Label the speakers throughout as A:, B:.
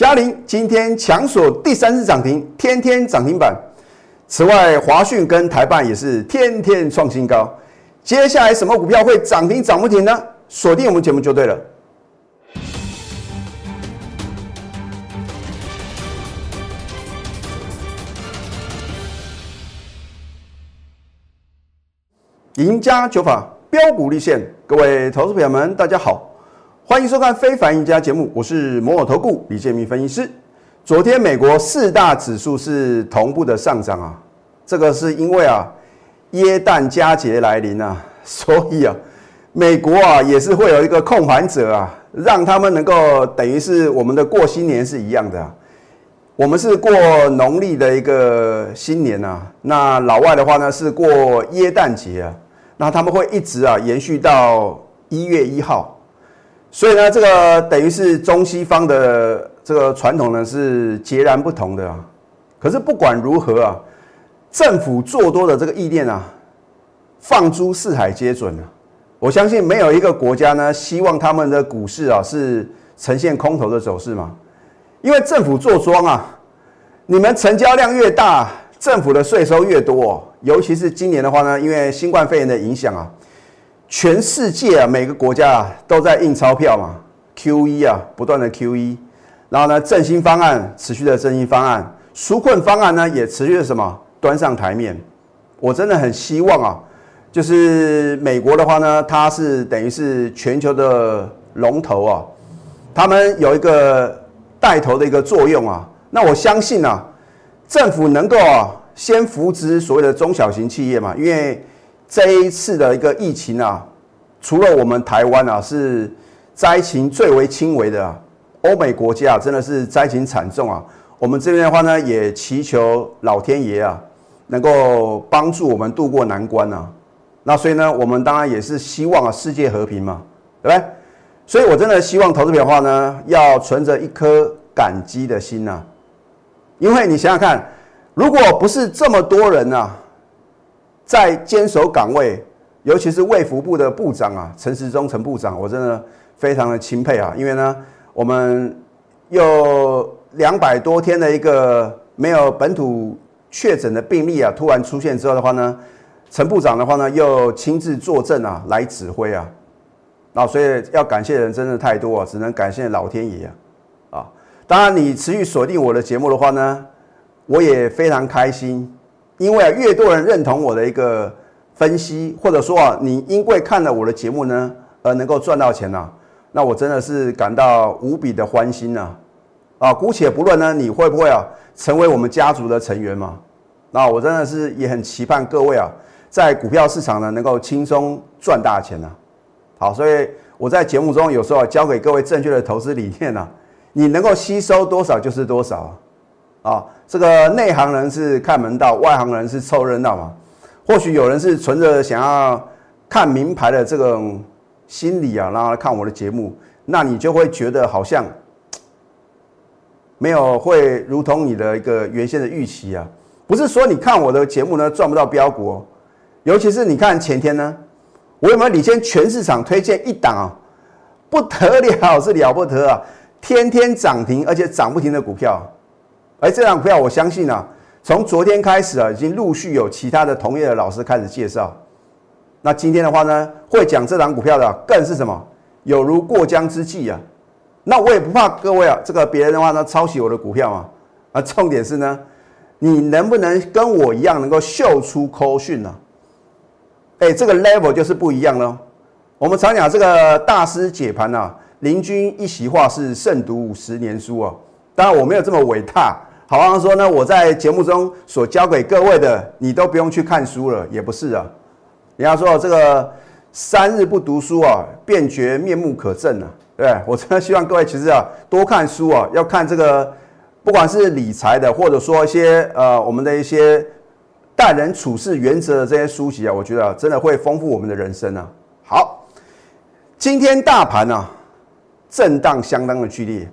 A: 嘉玲今天强锁第三次涨停，天天涨停板。此外，华讯跟台办也是天天创新高。接下来什么股票会涨停涨不停呢？锁定我们节目就对了。赢家九法标股立现，各位投资朋友们，大家好，欢迎收看《非凡赢家》节目，我是摩尔投顾李建明分析师。昨天美国四大指数是同步的上涨啊，这个是因为啊，耶诞佳节来临啊，所以啊，美国啊也是会有一个控盘者啊，让他们能够等于是我们的过新年是一样的。我们是过农历的一个新年啊，那老外的话呢是过耶诞节啊，那他们会一直啊延续到一月一号，所以呢，这个等于是中西方的这个传统呢是截然不同的啊。可是不管如何啊，政府做多的这个意念啊，放诸四海皆准啊。我相信没有一个国家呢希望他们的股市啊是呈现空头的走势嘛。因为政府做庄啊，你们成交量越大，政府的税收越多。尤其是今年的话呢，因为新冠肺炎的影响啊，全世界啊每个国家啊都在印钞票嘛，QE 啊不断的 QE，然后呢振兴方案持续的振兴方案，纾困方案呢也持续的什么端上台面。我真的很希望啊，就是美国的话呢，它是等于是全球的龙头啊，他们有一个。带头的一个作用啊，那我相信啊，政府能够啊先扶植所谓的中小型企业嘛，因为这一次的一个疫情啊，除了我们台湾啊是灾情最为轻微的，欧美国家啊真的是灾情惨重啊。我们这边的话呢，也祈求老天爷啊能够帮助我们渡过难关啊。那所以呢，我们当然也是希望啊世界和平嘛，对不对？所以，我真的希望投资者的话呢，要存着一颗感激的心呐。因为你想想看，如果不是这么多人呐，在坚守岗位，尤其是卫福部的部长啊，陈时中陈部长，我真的非常的钦佩啊。因为呢，我们有两百多天的一个没有本土确诊的病例啊，突然出现之后的话呢，陈部长的话呢，又亲自坐镇啊，来指挥啊。那所以要感谢的人真的太多啊，只能感谢老天爷啊！啊，当然你持续锁定我的节目的话呢，我也非常开心，因为啊，越多人认同我的一个分析，或者说啊，你因为看了我的节目呢，而能够赚到钱呐，那我真的是感到无比的欢心呐！啊，姑且不论呢，你会不会啊成为我们家族的成员嘛？那我真的是也很期盼各位啊，在股票市场呢能够轻松赚大钱呐！好，所以我在节目中有时候教给各位正确的投资理念呢，你能够吸收多少就是多少啊。这个内行人是看门道，外行人是凑热闹嘛。或许有人是存着想要看名牌的这种心理啊，然后看我的节目，那你就会觉得好像没有会如同你的一个原先的预期啊。不是说你看我的节目呢赚不到标股哦，尤其是你看前天呢。我有没有领先全市场推荐一档啊？不得了，是了不得啊！天天涨停，而且涨不停的股票。而这档股票，我相信啊，从昨天开始啊，已经陆续有其他的同业的老师开始介绍。那今天的话呢，会讲这档股票的更是什么？有如过江之鲫啊！那我也不怕各位啊，这个别人的话呢，抄袭我的股票啊。啊，重点是呢，你能不能跟我一样，能够秀出口讯呢？哎，这个 level 就是不一样喽。我们常讲这个大师解盘呐，林君一席话是胜读五十年书啊。当然我没有这么伟大，好像说呢，我在节目中所教给各位的，你都不用去看书了，也不是啊。人家说这个三日不读书啊，便觉面目可憎啊。对 我真的希望各位其实啊，多看书啊，要看这个，不管是理财的，或者说一些呃，我们的一些。待人处事原则的这些书籍啊，我觉得真的会丰富我们的人生啊。好，今天大盘呢震荡相当的剧烈，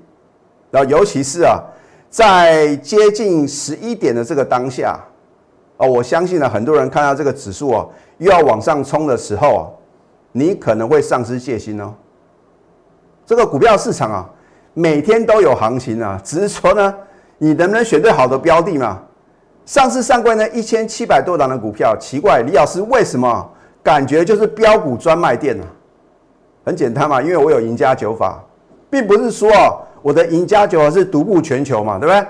A: 然后尤其是啊，在接近十一点的这个当下哦，我相信呢，很多人看到这个指数啊又要往上冲的时候啊，你可能会丧失戒心哦。这个股票市场啊，每天都有行情啊，只是说呢，你能不能选对好的标的嘛？上市上柜呢一千七百多档的股票，奇怪，李老师为什么感觉就是标股专卖店呢？很简单嘛，因为我有赢家九法，并不是说我的赢家九法是独步全球嘛，对不对？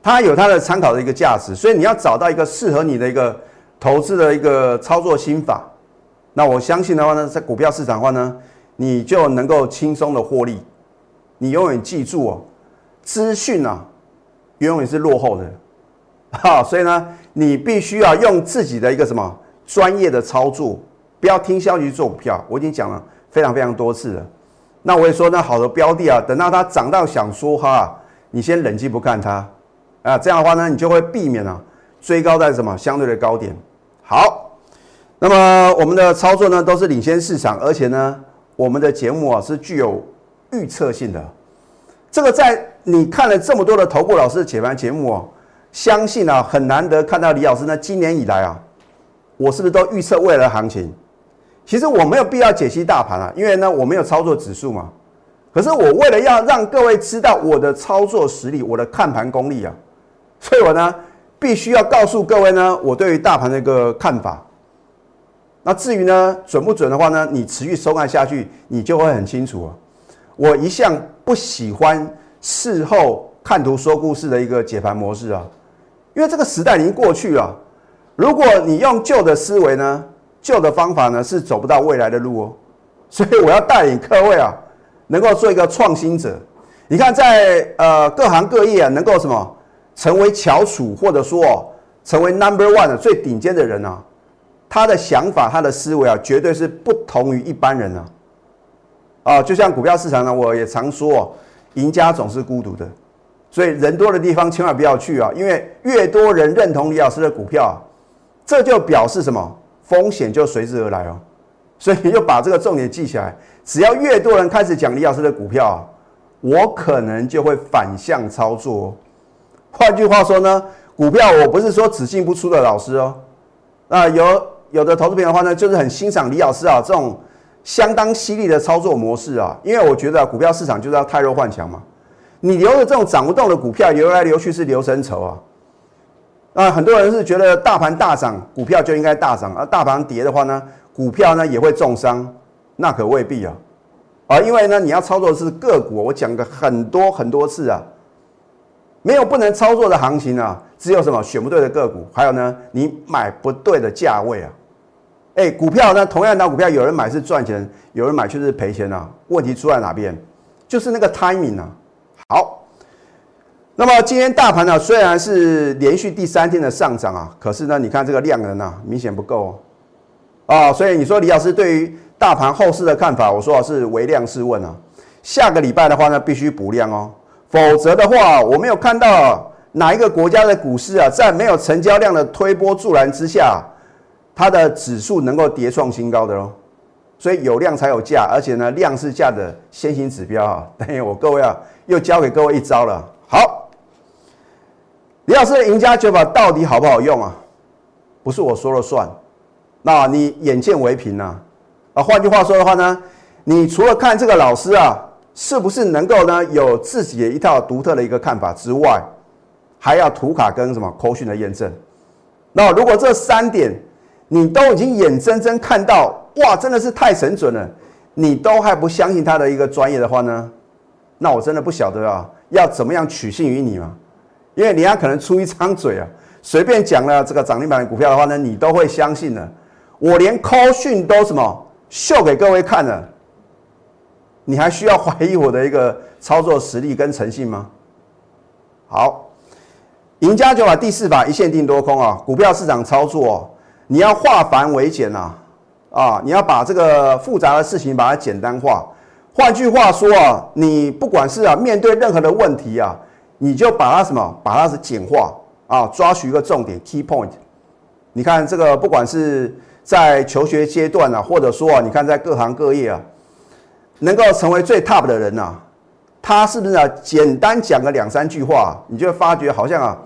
A: 它有它的参考的一个价值，所以你要找到一个适合你的一个投资的一个操作心法。那我相信的话呢，在股票市场的话呢，你就能够轻松的获利。你永远记住哦，资讯啊，永远是落后的。好，所以呢，你必须要用自己的一个什么专业的操作，不要听消息做股票。我已经讲了非常非常多次了。那我也说，那好的标的啊，等到它涨到想说哈，你先冷静不看它啊，这样的话呢，你就会避免啊追高在什么相对的高点。好，那么我们的操作呢都是领先市场，而且呢，我们的节目啊是具有预测性的。这个在你看了这么多的头部老师的解盘节目哦。相信啊，很难得看到李老师呢。今年以来啊，我是不是都预测未来的行情？其实我没有必要解析大盘啊，因为呢，我没有操作指数嘛。可是我为了要让各位知道我的操作实力、我的看盘功力啊，所以我呢，必须要告诉各位呢，我对于大盘的一个看法。那至于呢，准不准的话呢，你持续收看下去，你就会很清楚啊。我一向不喜欢事后看图说故事的一个解盘模式啊。因为这个时代已经过去了，如果你用旧的思维呢，旧的方法呢，是走不到未来的路哦。所以我要带领各位啊，能够做一个创新者。你看，在呃各行各业啊，能够什么成为翘楚，或者说哦成为 number one 的最顶尖的人啊，他的想法、他的思维啊，绝对是不同于一般人啊。啊，就像股票市场呢，我也常说，赢家总是孤独的。所以人多的地方千万不要去啊，因为越多人认同李老师的股票，这就表示什么？风险就随之而来哦。所以你就把这个重点记起来，只要越多人开始讲李老师的股票，我可能就会反向操作。换句话说呢，股票我不是说只进不出的老师哦。那有有的投资朋友的话呢，就是很欣赏李老师啊这种相当犀利的操作模式啊，因为我觉得股票市场就是要太弱换强嘛。你留的这种涨不动的股票，流来流去是流神筹啊！啊，很多人是觉得大盘大涨，股票就应该大涨；而大盘跌的话呢，股票呢也会重伤，那可未必啊！啊，因为呢，你要操作的是个股，我讲个很多很多次啊，没有不能操作的行情啊，只有什么选不对的个股，还有呢，你买不对的价位啊！哎，股票呢，同样的股票，有人买是赚钱，有人买却是赔钱啊！问题出在哪边？就是那个 timing 啊！好，那么今天大盘呢，虽然是连续第三天的上涨啊，可是呢，你看这个量能啊，明显不够啊，所以你说李老师对于大盘后市的看法，我说是唯量是问啊，下个礼拜的话呢，必须补量哦，否则的话，我没有看到哪一个国家的股市啊，在没有成交量的推波助澜之下，它的指数能够跌创新高的哦。所以有量才有价，而且呢，量是价的先行指标啊。等于我各位啊，又教给各位一招了。好，李老师的赢家九法到底好不好用啊？不是我说了算，那你眼见为凭呐。啊，换句话说的话呢，你除了看这个老师啊，是不是能够呢有自己的一套独特的一个看法之外，还要图卡跟什么口讯的验证。那如果这三点你都已经眼睁睁看到。哇，真的是太神准了！你都还不相信他的一个专业的话呢？那我真的不晓得啊，要怎么样取信于你嘛？因为人家可能出一张嘴啊，随便讲了这个涨停板的股票的话呢，你都会相信的。我连 call 讯都什么秀给各位看了，你还需要怀疑我的一个操作实力跟诚信吗？好，赢家就把第四法一线定多空啊，股票市场操作，你要化繁为简啊。啊，你要把这个复杂的事情把它简单化。换句话说啊，你不管是啊面对任何的问题啊，你就把它什么，把它是简化啊，抓取一个重点 key point。你看这个，不管是在求学阶段啊，或者说啊，你看在各行各业啊，能够成为最 top 的人呐，他是不是啊？简单讲个两三句话，你就发觉好像啊，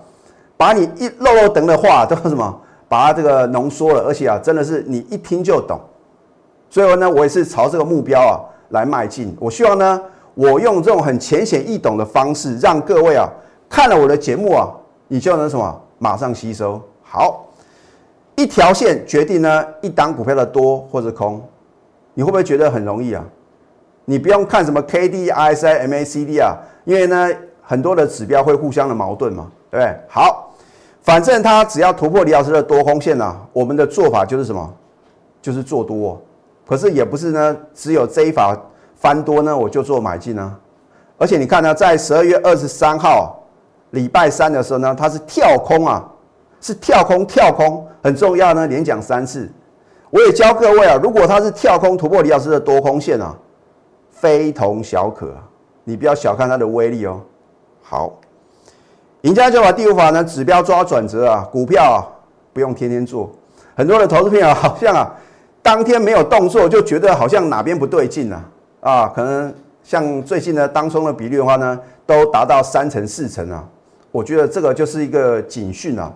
A: 把你一漏漏等的话都什么？把它这个浓缩了，而且啊，真的是你一听就懂。所以呢，我也是朝这个目标啊来迈进。我希望呢，我用这种很浅显易懂的方式，让各位啊看了我的节目啊，你就能什么马上吸收。好，一条线决定呢一档股票的多或者空，你会不会觉得很容易啊？你不用看什么 K D I S I M A C D 啊，因为呢很多的指标会互相的矛盾嘛，对不对？好，反正它只要突破李老师的多空线啊，我们的做法就是什么？就是做多。可是也不是呢，只有这一法翻多呢，我就做买进啊。而且你看呢，在十二月二十三号礼拜三的时候呢，它是跳空啊，是跳空跳空，很重要呢，连讲三次。我也教各位啊，如果它是跳空突破李老师的多空线啊，非同小可，你不要小看它的威力哦。好，赢家就把第五法呢，指标抓转折啊，股票啊不用天天做，很多的投资朋友好像啊。当天没有动作，就觉得好像哪边不对劲了啊！可能像最近的当中的比率的话呢，都达到三成四成啊。我觉得这个就是一个警讯啊。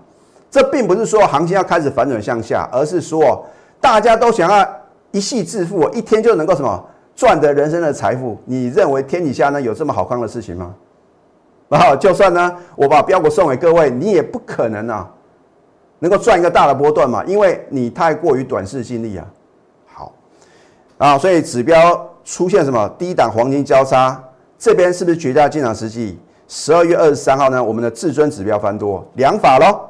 A: 这并不是说行情要开始反转向下，而是说大家都想要一夕致富，一天就能够什么赚得人生的财富。你认为天底下呢有这么好康的事情吗？啊，就算呢我把标股送给各位，你也不可能啊。能够赚一个大的波段嘛？因为你太过于短视心力啊。啊，所以指标出现什么低档黄金交叉，这边是不是绝佳进场时机？十二月二十三号呢，我们的至尊指标翻多两法喽。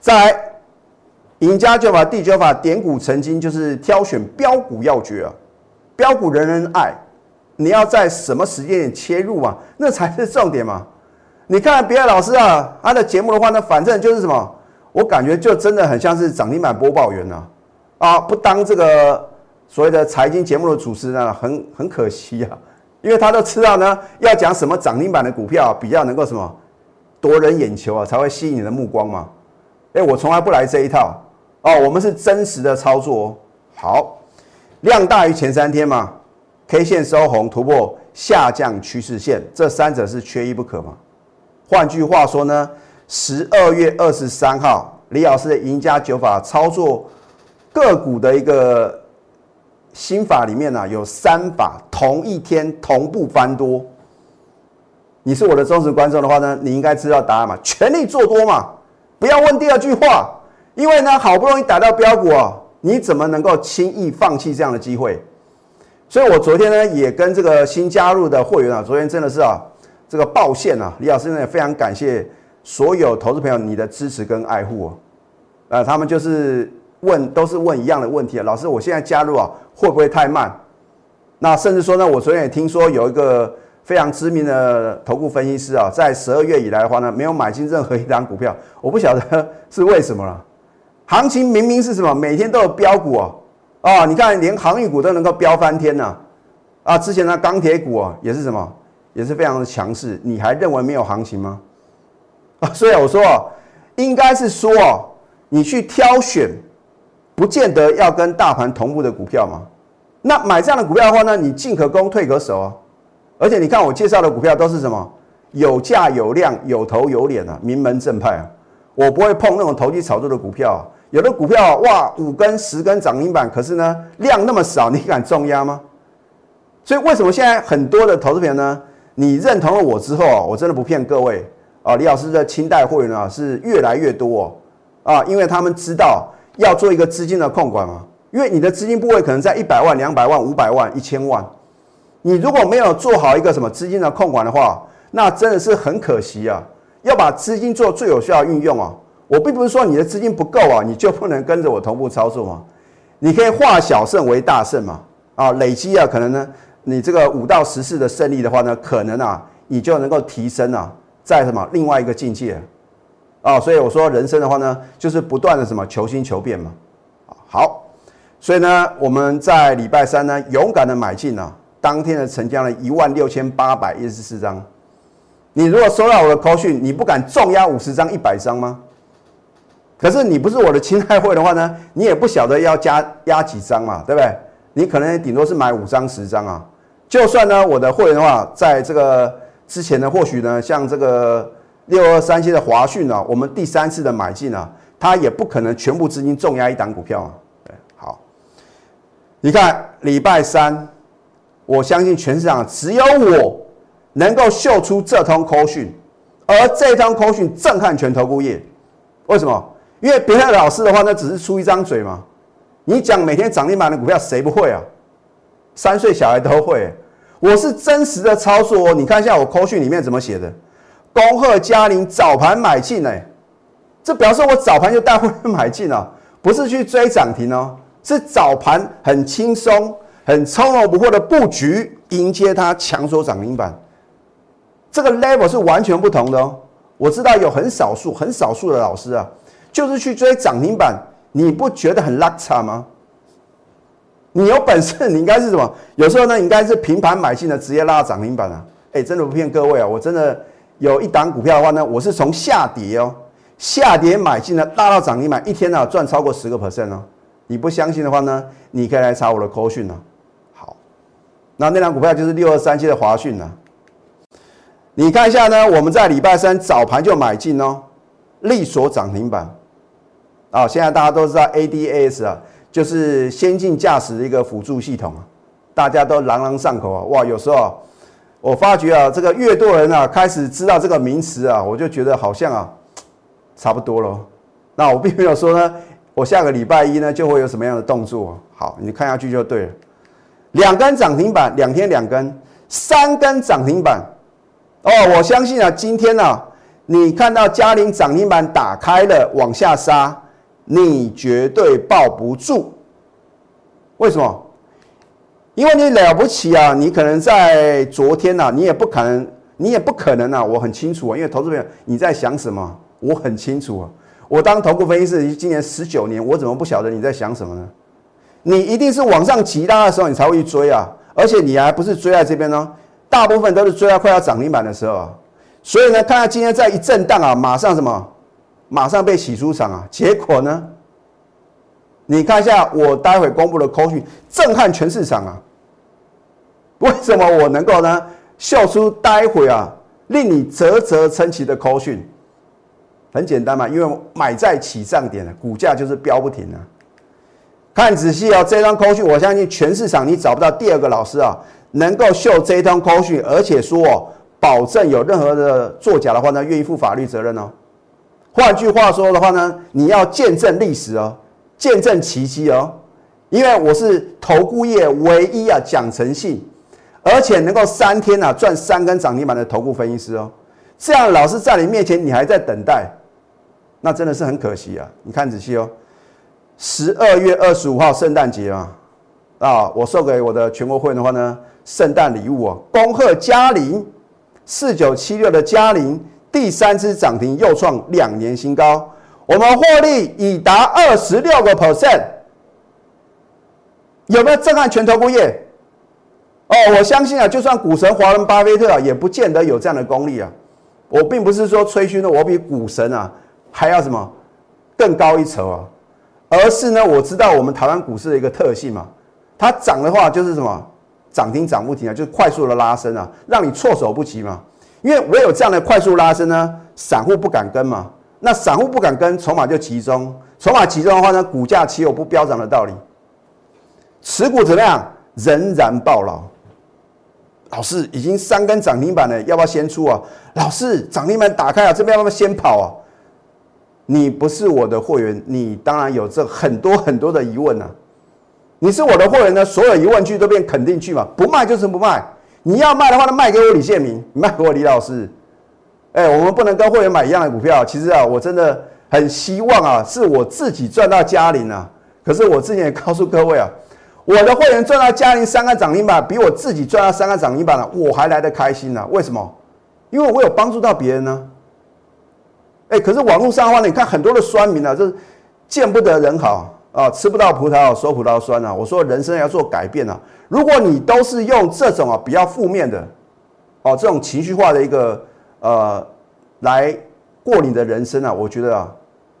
A: 再来，赢家就把第九法点股成金，就是挑选标股要诀啊。标股人人爱，你要在什么时间点切入啊？那才是重点嘛。你看别的老师啊，他的节目的话呢，反正就是什么。我感觉就真的很像是涨停板播报员呐，啊，不当这个所谓的财经节目的主持人，很很可惜啊，因为他都知道呢，要讲什么涨停板的股票比较能够什么夺人眼球啊，才会吸引你的目光嘛。哎，我从来不来这一套哦，我们是真实的操作哦。好，量大于前三天嘛，K 线收红突破下降趋势线，这三者是缺一不可嘛。换句话说呢？十二月二十三号，李老师的赢家九法操作个股的一个新法里面呢，有三法同一天同步翻多。你是我的忠实观众的话呢，你应该知道答案嘛？全力做多嘛，不要问第二句话，因为呢，好不容易打到标股啊，你怎么能够轻易放弃这样的机会？所以我昨天呢，也跟这个新加入的会员啊，昨天真的是啊，这个报线啊，李老师呢也非常感谢。所有投资朋友，你的支持跟爱护啊，呃，他们就是问，都是问一样的问题啊。老师，我现在加入啊，会不会太慢？那甚至说呢，我昨天也听说有一个非常知名的投顾分析师啊，在十二月以来的话呢，没有买进任何一张股票，我不晓得是为什么了。行情明明是什么，每天都有标股啊，啊，你看连航运股都能够飙翻天呐，啊，之前的钢铁股啊也是什么，也是非常的强势，你还认为没有行情吗？啊所以我说，应该是说，你去挑选，不见得要跟大盘同步的股票嘛。那买这样的股票的话呢，你进可攻，退可守啊。而且你看我介绍的股票都是什么？有价有量，有头有脸啊，名门正派啊。我不会碰那种投机炒作的股票。有的股票哇，五根十根涨停板，可是呢量那么少，你敢重压吗？所以为什么现在很多的投资友呢？你认同了我之后，我真的不骗各位。啊，李老师的清代会员啊是越来越多啊，因为他们知道要做一个资金的控管嘛，因为你的资金部位可能在一百万、两百万、五百万、一千万，你如果没有做好一个什么资金的控管的话，那真的是很可惜啊。要把资金做最有效的运用啊，我并不是说你的资金不够啊，你就不能跟着我同步操作嘛，你可以化小胜为大胜嘛，啊，累积啊，可能呢，你这个五到十次的胜利的话呢，可能啊，你就能够提升啊。在什么另外一个境界？哦所以我说人生的话呢，就是不断的什么求新求变嘛。好，所以呢，我们在礼拜三呢，勇敢的买进啊，当天的成交了一万六千八百一十四张。你如果收到我的 call 讯，你不敢重压五十张、一百张吗？可是你不是我的亲爱会的话呢，你也不晓得要加压几张嘛，对不对？你可能顶多是买五张、十张啊。就算呢，我的会员的话，在这个。之前呢，或许呢，像这个六二三七的华讯啊，我们第三次的买进啊，它也不可能全部资金重压一档股票啊。对，好，你看礼拜三，我相信全市场只有我能够秀出这通口讯，而这通口讯震撼全投顾业。为什么？因为别的老师的话，那只是出一张嘴嘛。你讲每天涨停板的股票，谁不会啊？三岁小孩都会。我是真实的操作哦。你看一下我口讯里面怎么写的。恭贺嘉玲早盘买进哎，这表示我早盘就带会买进了，不是去追涨停哦，是早盘很轻松、很从容不迫的布局，迎接它强缩涨停板。这个 level 是完全不同的哦。我知道有很少数、很少数的老师啊，就是去追涨停板，你不觉得很拉差吗？你有本事，你应该是什么？有时候呢，应该是平盘买进的，直接拉涨停板啊！哎，真的不骗各位啊，我真的。有一档股票的话呢，我是从下跌哦，下跌买进的，拉到涨停板，一天呢赚超过十个 percent 哦。你不相信的话呢，你可以来查我的扣讯呢。好，那那档股票就是六二三七的华讯呢。你看一下呢，我们在礼拜三早盘就买进哦，力所涨停板。啊，现在大家都知道 ADAS 啊，就是先进驾驶的一个辅助系统啊，大家都朗朗上口啊。哇，有时候。我发觉啊，这个越多人啊开始知道这个名词啊，我就觉得好像啊差不多了。那我并没有说呢，我下个礼拜一呢就会有什么样的动作。好，你看下去就对了。两根涨停板，两天两根，三根涨停板。哦，我相信啊，今天呢，你看到嘉陵涨停板打开了往下杀，你绝对抱不住。为什么？因为你了不起啊！你可能在昨天呐，你也不可能，你也不可能啊！我很清楚啊，因为投资朋友你在想什么，我很清楚啊。我当投顾分析师今年十九年，我怎么不晓得你在想什么呢？你一定是往上急拉的时候，你才会去追啊！而且你还不是追在这边呢，大部分都是追到快要涨停板的时候啊。所以呢，看看今天在一震荡啊，马上什么，马上被洗出场啊。结果呢？你看一下我待会公布的扣讯，震撼全市场啊！为什么我能够呢秀出待会啊令你啧啧称奇的扣讯？很简单嘛，因为买在起涨点了，股价就是飙不停啊！看仔细哦，这张扣讯，我相信全市场你找不到第二个老师啊，能够秀这张扣讯，而且说保证有任何的作假的话呢，愿意负法律责任哦。换句话说的话呢，你要见证历史哦。见证奇迹哦，因为我是投顾业唯一啊讲诚信，而且能够三天啊赚三根涨停板的投顾分析师哦，这样老师在你面前，你还在等待，那真的是很可惜啊！你看仔细哦，十二月二十五号圣诞节啊，啊，我送给我的全国会员的话呢，圣诞礼物哦，恭贺嘉玲四九七六的嘉玲第三次涨停又创两年新高。我们获利已达二十六个 percent，有没有震撼全投顾业？哦，我相信啊，就算股神华伦巴菲特啊，也不见得有这样的功力啊。我并不是说吹嘘呢，我比股神啊还要什么更高一筹啊，而是呢，我知道我们台湾股市的一个特性嘛，它涨的话就是什么涨停涨不停啊，就是快速的拉升啊，让你措手不及嘛。因为我有这样的快速拉升呢，散户不敢跟嘛。那散户不敢跟，筹码就集中。筹码集中的话呢，股价岂有不飙涨的道理？持股怎么样？仍然暴牢。老师已经三根涨停板了，要不要先出啊？老师涨停板打开啊，这边要不要先跑啊？你不是我的货源，你当然有这很多很多的疑问呐。你是我的货源呢，所有疑问句都变肯定句嘛？不卖就是不卖。你要卖的话呢，卖给我李建明，卖给我李老师。哎，我们不能跟会员买一样的股票。其实啊，我真的很希望啊，是我自己赚到嘉陵啊。可是我之前也告诉各位啊，我的会员赚到嘉陵三个涨停板，比我自己赚到三个涨停板了，我还来得开心呢。为什么？因为我有帮助到别人呢。哎，可是网络上的话，你看很多的酸民啊，就是见不得人好啊，吃不到葡萄说葡萄酸啊。我说人生要做改变啊，如果你都是用这种啊比较负面的哦，这种情绪化的一个。呃，来过你的人生啊，我觉得啊，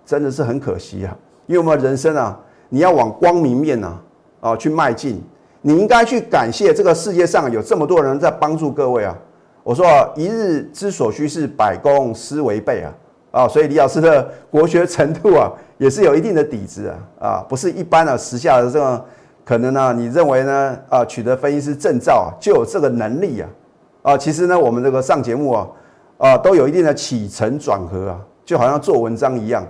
A: 真的是很可惜啊。因为我们人生啊，你要往光明面呢啊去迈进，你应该去感谢这个世界上有这么多人在帮助各位啊。我说啊，一日之所需是百公司为备啊啊，所以李老师的国学程度啊，也是有一定的底子啊啊，不是一般的时下的这个可能呢，你认为呢啊，取得分析师证照啊，就有这个能力啊啊，其实呢，我们这个上节目啊啊，都有一定的起承转合啊，就好像做文章一样。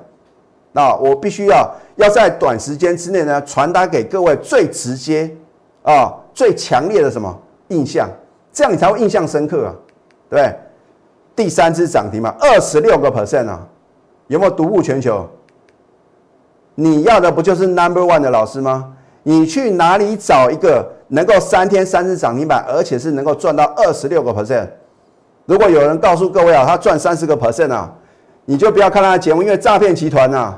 A: 那我必须要要在短时间之内呢，传达给各位最直接啊、最强烈的什么印象，这样你才会印象深刻啊，对不对？第三只涨停嘛，二十六个 percent 啊，有没有独步全球？你要的不就是 number one 的老师吗？你去哪里找一个能够三天三只涨停板，而且是能够赚到二十六个 percent？如果有人告诉各位啊，他赚三十个 percent 啊，你就不要看他的节目，因为诈骗集团呐、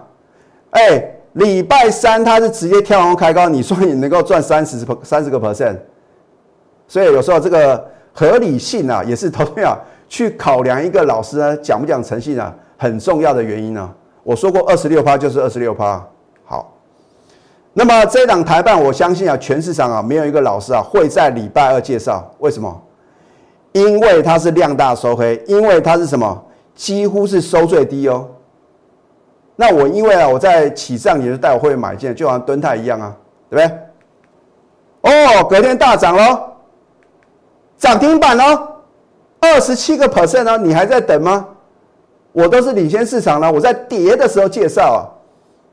A: 哎，礼拜三他是直接跳空开高，你说你能够赚三十三十个 percent？所以有时候这个合理性啊，也是投资啊去考量一个老师呢讲不讲诚信啊，很重要的原因呢、我说过二十六趴就是二十六趴。好，那么这档台办，我相信啊，全市场啊没有一个老师啊会在礼拜二介绍，为什么？因为它是量大收黑，因为它是什么？几乎是收最低哦。那我因为啊，我在起上也是带我会员买进，就好像敦泰一样啊，对不对？哦，隔天大涨喽，涨停板哦，二十七个 percent 哦，你还在等吗？我都是领先市场了，我在跌的时候介绍啊。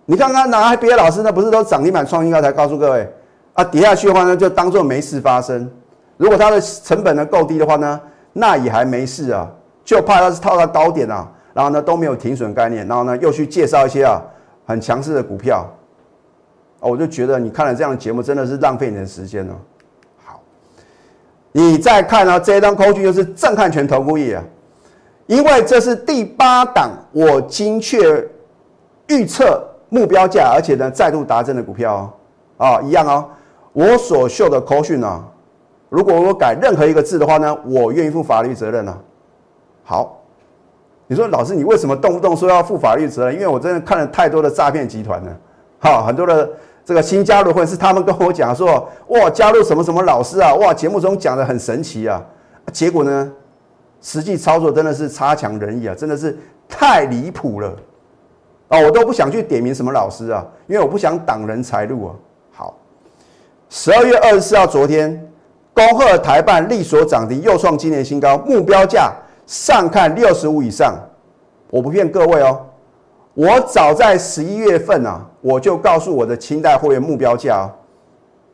A: 你看看哪别的老师那？不是都涨停板创新高才告诉各位啊？跌下去的话呢，就当做没事发生。如果它的成本呢够低的话呢，那也还没事啊。就怕它是套到高点啊，然后呢都没有停损概念，然后呢又去介绍一些啊很强势的股票啊，我就觉得你看了这样的节目真的是浪费你的时间了。好，你再看呢、这一张扣据就是震撼全投顾业啊，因为这是第八档我精确预测目标价，而且呢再度达阵的股票哦，啊一样哦，我所秀的扣讯呢，如果我改任何一个字的话呢，我愿意负法律责任啊。好，你说老师，你为什么动不动说要负法律责任？因为我真的看了太多的诈骗集团了，哈，很多的这个新加入会是他们跟我讲说，哇，加入什么什么老师啊，哇，节目中讲的很神奇啊，结果呢，实际操作真的是差强人意啊，真的是太离谱了，啊，我都不想去点名什么老师啊，因为我不想挡人财路啊。好，十二月二十四号昨天，恭贺台办力所涨停，又创今年新高，目标价。上看六十五以上，我不骗各位哦，我早在十一月份啊，我就告诉我的清代会员目标价啊。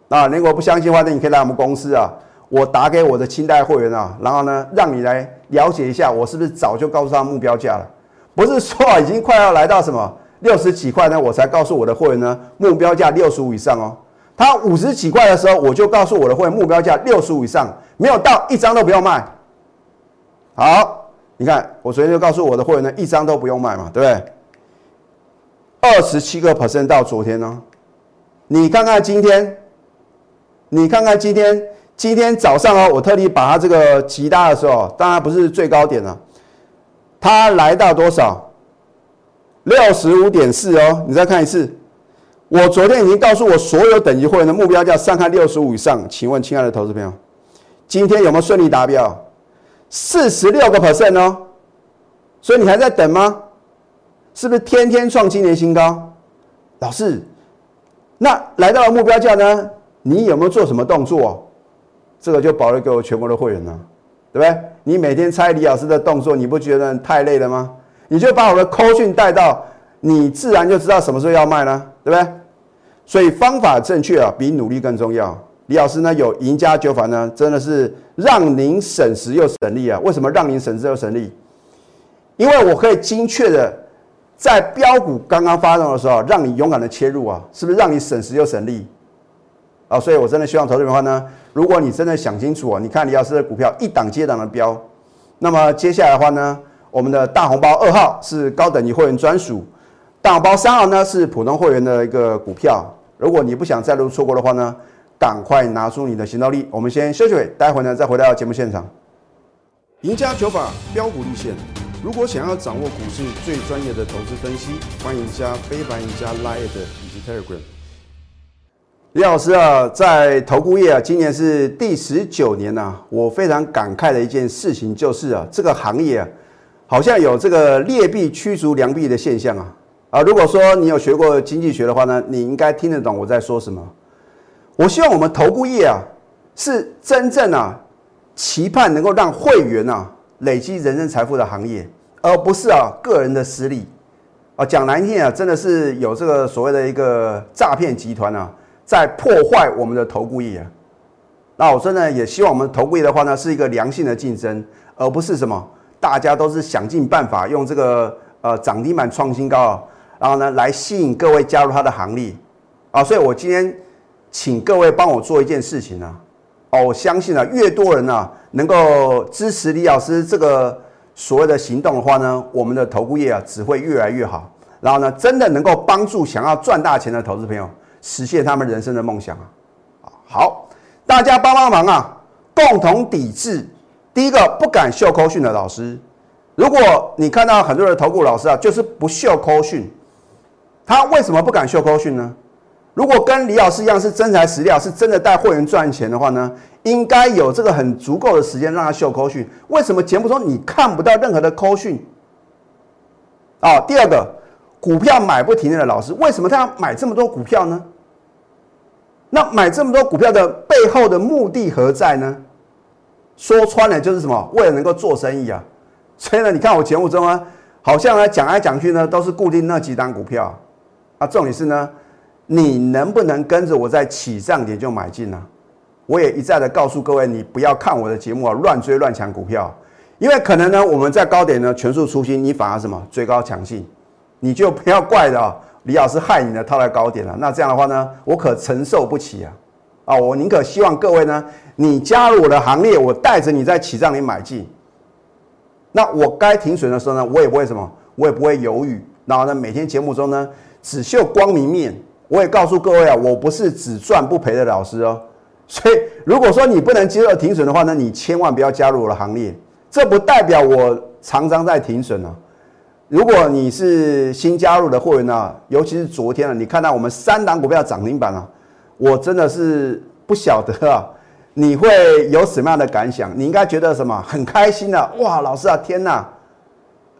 A: 啊，如果不相信的话，那你可以来我们公司啊，我打给我的清代会员啊，然后呢，让你来了解一下，我是不是早就告诉他目标价了？不是说啊，已经快要来到什么六十几块呢，我才告诉我的会员呢，目标价六十五以上哦。他五十几块的时候，我就告诉我的会员目标价六十五以上，没有到一张都不要卖。好，你看，我昨天就告诉我的会员呢，一张都不用卖嘛，对不对？二十七个 percent 到昨天呢，你看看今天，你看看今天，今天早上哦，我特地把它这个极大的时候，当然不是最高点了，它来到多少？六十五点四哦，你再看一次。我昨天已经告诉我所有等级会员的目标价上看六十五以上，请问亲爱的投资朋友，今天有没有顺利达标？四十六个 percent 哦，所以你还在等吗？是不是天天创今年新高？老师，那来到了目标价呢？你有没有做什么动作？这个就保留给我全国的会员了，对不对？你每天猜李老师的动作，你不觉得太累了吗？你就把我的扣讯带到，你自然就知道什么时候要卖了，对不对？所以方法正确啊，比努力更重要。李老师呢有赢家九法呢，真的是让您省时又省力啊！为什么让您省时又省力？因为我可以精确的在标股刚刚发动的时候，让你勇敢的切入啊，是不是让你省时又省力？啊，所以我真的希望投资的话呢，如果你真的想清楚啊，你看李老师的股票一档接档的标，那么接下来的话呢，我们的大红包二号是高等级会员专属，大红包三号呢是普通会员的一个股票。如果你不想再度错过的话呢？赶快拿出你的行动力！我们先休息会，待会呢再回到节目现场。赢家九法标股立线，如果想要掌握股市最专业的投资分析，欢迎加非凡、赢家 Line 以及 Telegram。李老师啊，在投顾业啊，今年是第十九年呐、啊。我非常感慨的一件事情就是啊，这个行业啊，好像有这个劣币驱逐良币的现象啊。啊，如果说你有学过经济学的话呢，你应该听得懂我在说什么。我希望我们投顾业啊，是真正啊，期盼能够让会员啊累积人生财富的行业，而不是啊个人的私利啊。讲难听啊，真的是有这个所谓的一个诈骗集团啊，在破坏我们的投顾业啊。那我真的也希望我们投顾业的话呢，是一个良性的竞争，而不是什么大家都是想尽办法用这个呃涨停板创新高啊，然后呢来吸引各位加入他的行列啊。所以我今天。请各位帮我做一件事情啊！哦，我相信啊，越多人啊能够支持李老师这个所谓的行动的话呢，我们的投顾业啊只会越来越好。然后呢，真的能够帮助想要赚大钱的投资朋友实现他们人生的梦想啊！好，大家帮帮忙啊，共同抵制第一个不敢秀扣讯的老师。如果你看到很多的投顾老师啊，就是不秀扣讯，他为什么不敢秀扣讯呢？如果跟李老师一样是真材实料，是真的带会员赚钱的话呢，应该有这个很足够的时间让他秀扣讯。为什么节目中你看不到任何的扣讯？啊，第二个，股票买不停的老师，为什么他要买这么多股票呢？那买这么多股票的背后的目的何在呢？说穿了就是什么？为了能够做生意啊。所以呢，你看我节目中啊，好像呢讲来讲去呢都是固定那几单股票啊，重点是呢。你能不能跟着我在起涨点就买进呢？我也一再的告诉各位，你不要看我的节目啊，乱追乱抢股票，因为可能呢，我们在高点呢全数出清，你反而什么追高抢进，你就不要怪的李老师害你呢套在高点了。那这样的话呢，我可承受不起啊！啊，我宁可希望各位呢，你加入我的行列，我带着你在起涨里买进。那我该停损的时候呢，我也不会什么，我也不会犹豫。然后呢，每天节目中呢，只秀光明面。我也告诉各位啊，我不是只赚不赔的老师哦。所以如果说你不能接受停损的话呢，你千万不要加入我的行列。这不代表我常常在停损啊。如果你是新加入的会员呢，尤其是昨天啊，你看到我们三档股票涨停板啊，我真的是不晓得啊，你会有什么样的感想？你应该觉得什么？很开心的哇，老师啊，天哪！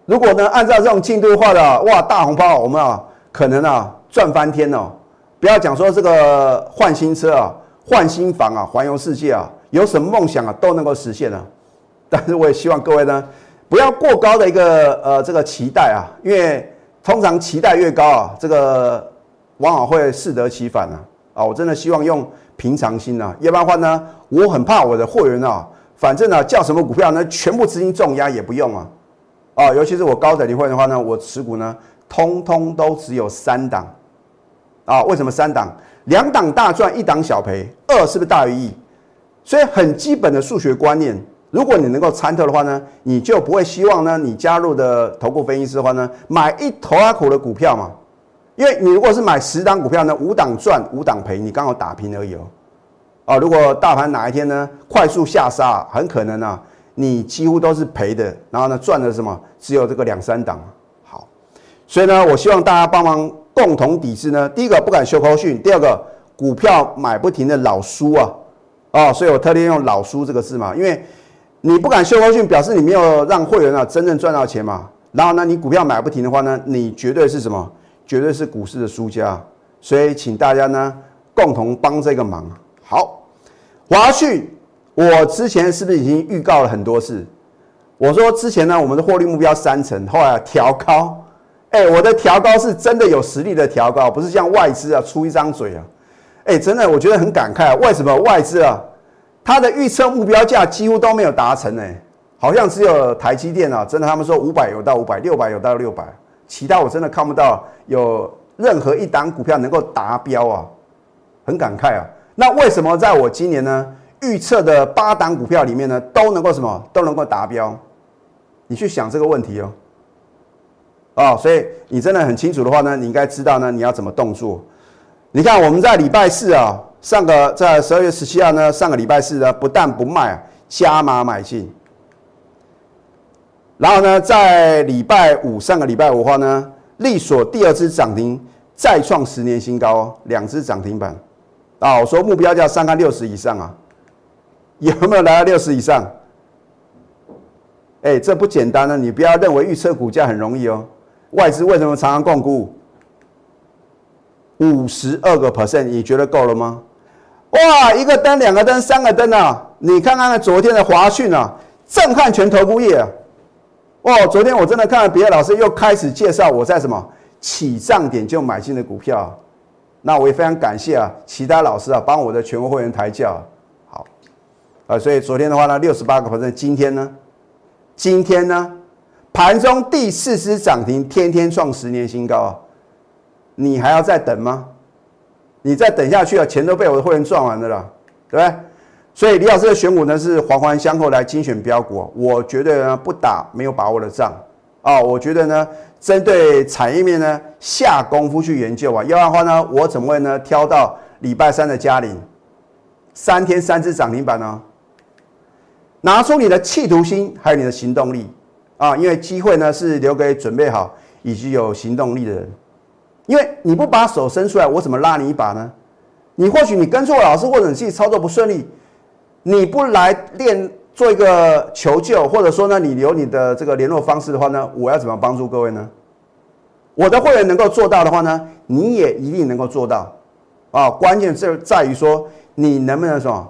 A: 如果呢按照这种进度化的哇大红包，我们啊可能啊赚翻天哦。不要讲说这个换新车啊，换新房啊，环游世界啊，有什么梦想啊都能够实现啊。但是我也希望各位呢，不要过高的一个呃这个期待啊，因为通常期待越高啊，这个往往会适得其反啊。啊，我真的希望用平常心啊，要不然的话呢，我很怕我的货源啊，反正呢叫什么股票呢，全部资金重压也不用啊。啊，尤其是我高等级会员的话呢，我持股呢，通通都只有三档。啊，为什么三档？两档大赚，一档小赔，二是不是大于一？所以很基本的数学观念，如果你能够参透的话呢，你就不会希望呢，你加入的投顾分析师的话呢，买一头阿苦的股票嘛？因为你如果是买十档股票呢，五档赚，五档赔，你刚好打平而已哦。啊，如果大盘哪一天呢快速下杀，很可能啊，你几乎都是赔的，然后呢赚的什么？只有这个两三档。所以呢，我希望大家帮忙。共同抵制呢？第一个不敢修口讯，第二个股票买不停的老输啊，哦，所以我特地用老输这个字嘛，因为你不敢修口讯，表示你没有让会员啊真正赚到钱嘛。然后呢，你股票买不停的话呢，你绝对是什么？绝对是股市的输家。所以请大家呢共同帮这个忙。好，华讯，我之前是不是已经预告了很多次？我说之前呢，我们的获利目标三成，后来调高。哎，我的调高是真的有实力的调高，不是像外资啊出一张嘴啊。哎，真的我觉得很感慨，为什么外资啊，它的预测目标价几乎都没有达成呢？好像只有台积电啊，真的他们说五百有到五百，六百有到六百，其他我真的看不到有任何一档股票能够达标啊，很感慨啊。那为什么在我今年呢预测的八档股票里面呢都能够什么都能够达标？你去想这个问题哦。哦，所以你真的很清楚的话呢，你应该知道呢，你要怎么动作。你看我们在礼拜四啊，上个在十二月十七号呢，上个礼拜四呢，不但不卖，加码买进。然后呢，在礼拜五上个礼拜五的话呢，利索第二支涨停，再创十年新高，两支涨停板。啊，我说目标价三看六十以上啊，有没有来到六十以上？哎，这不简单呢，你不要认为预测股价很容易哦。外资为什么常常共估五十二个 percent？你觉得够了吗？哇，一个灯、两个灯、三个灯啊！你看看昨天的华讯啊，震撼全投顾业啊！哦，昨天我真的看到别的老师又开始介绍我在什么起涨点就买进的股票，那我也非常感谢啊，其他老师啊帮我的全国会员抬轿。好，啊，所以昨天的话呢，六十八个 percent，，今天呢，今天呢，盘中第四只涨停，天天创十年新高啊！你还要再等吗？你再等下去啊，钱都被我的会员赚完了啦，对不对？所以李老师的选股呢是环环相扣来精选标股，我觉得呢不打没有把握的仗啊，我觉得呢针对产业面呢下功夫去研究啊，要不然的话呢我怎么会呢挑到礼拜三的嘉陵三天三只涨停板呢？拿出你的企图心，还有你的行动力啊，因为机会呢是留给准备好以及有行动力的人。因为你不把手伸出来，我怎么拉你一把呢？你或许你跟错老师，或者你自己操作不顺利，你不来练做一个求救，或者说呢，你留你的这个联络方式的话呢，我要怎么帮助各位呢？我的会员能够做到的话呢，你也一定能够做到啊！关键在在于说你能不能什么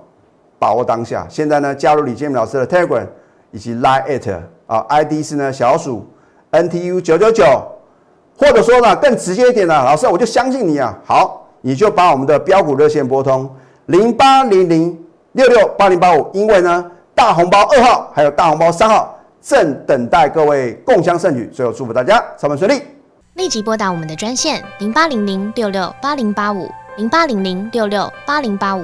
A: 把握当下。现在呢，加入李建明老师的 Telegram 以及 Line at 啊，ID 是呢小鼠 NTU 九九九。或者说呢，更直接一点呢，老师，我就相信你啊。好，你就把我们的标股热线拨通零八零零六六八零八五，因为呢，大红包二号还有大红包三号正等待各位共襄盛举。最后祝福大家上班顺利，
B: 立即拨打我们的专线零八零零六六八零八五。零八零零六六八零八五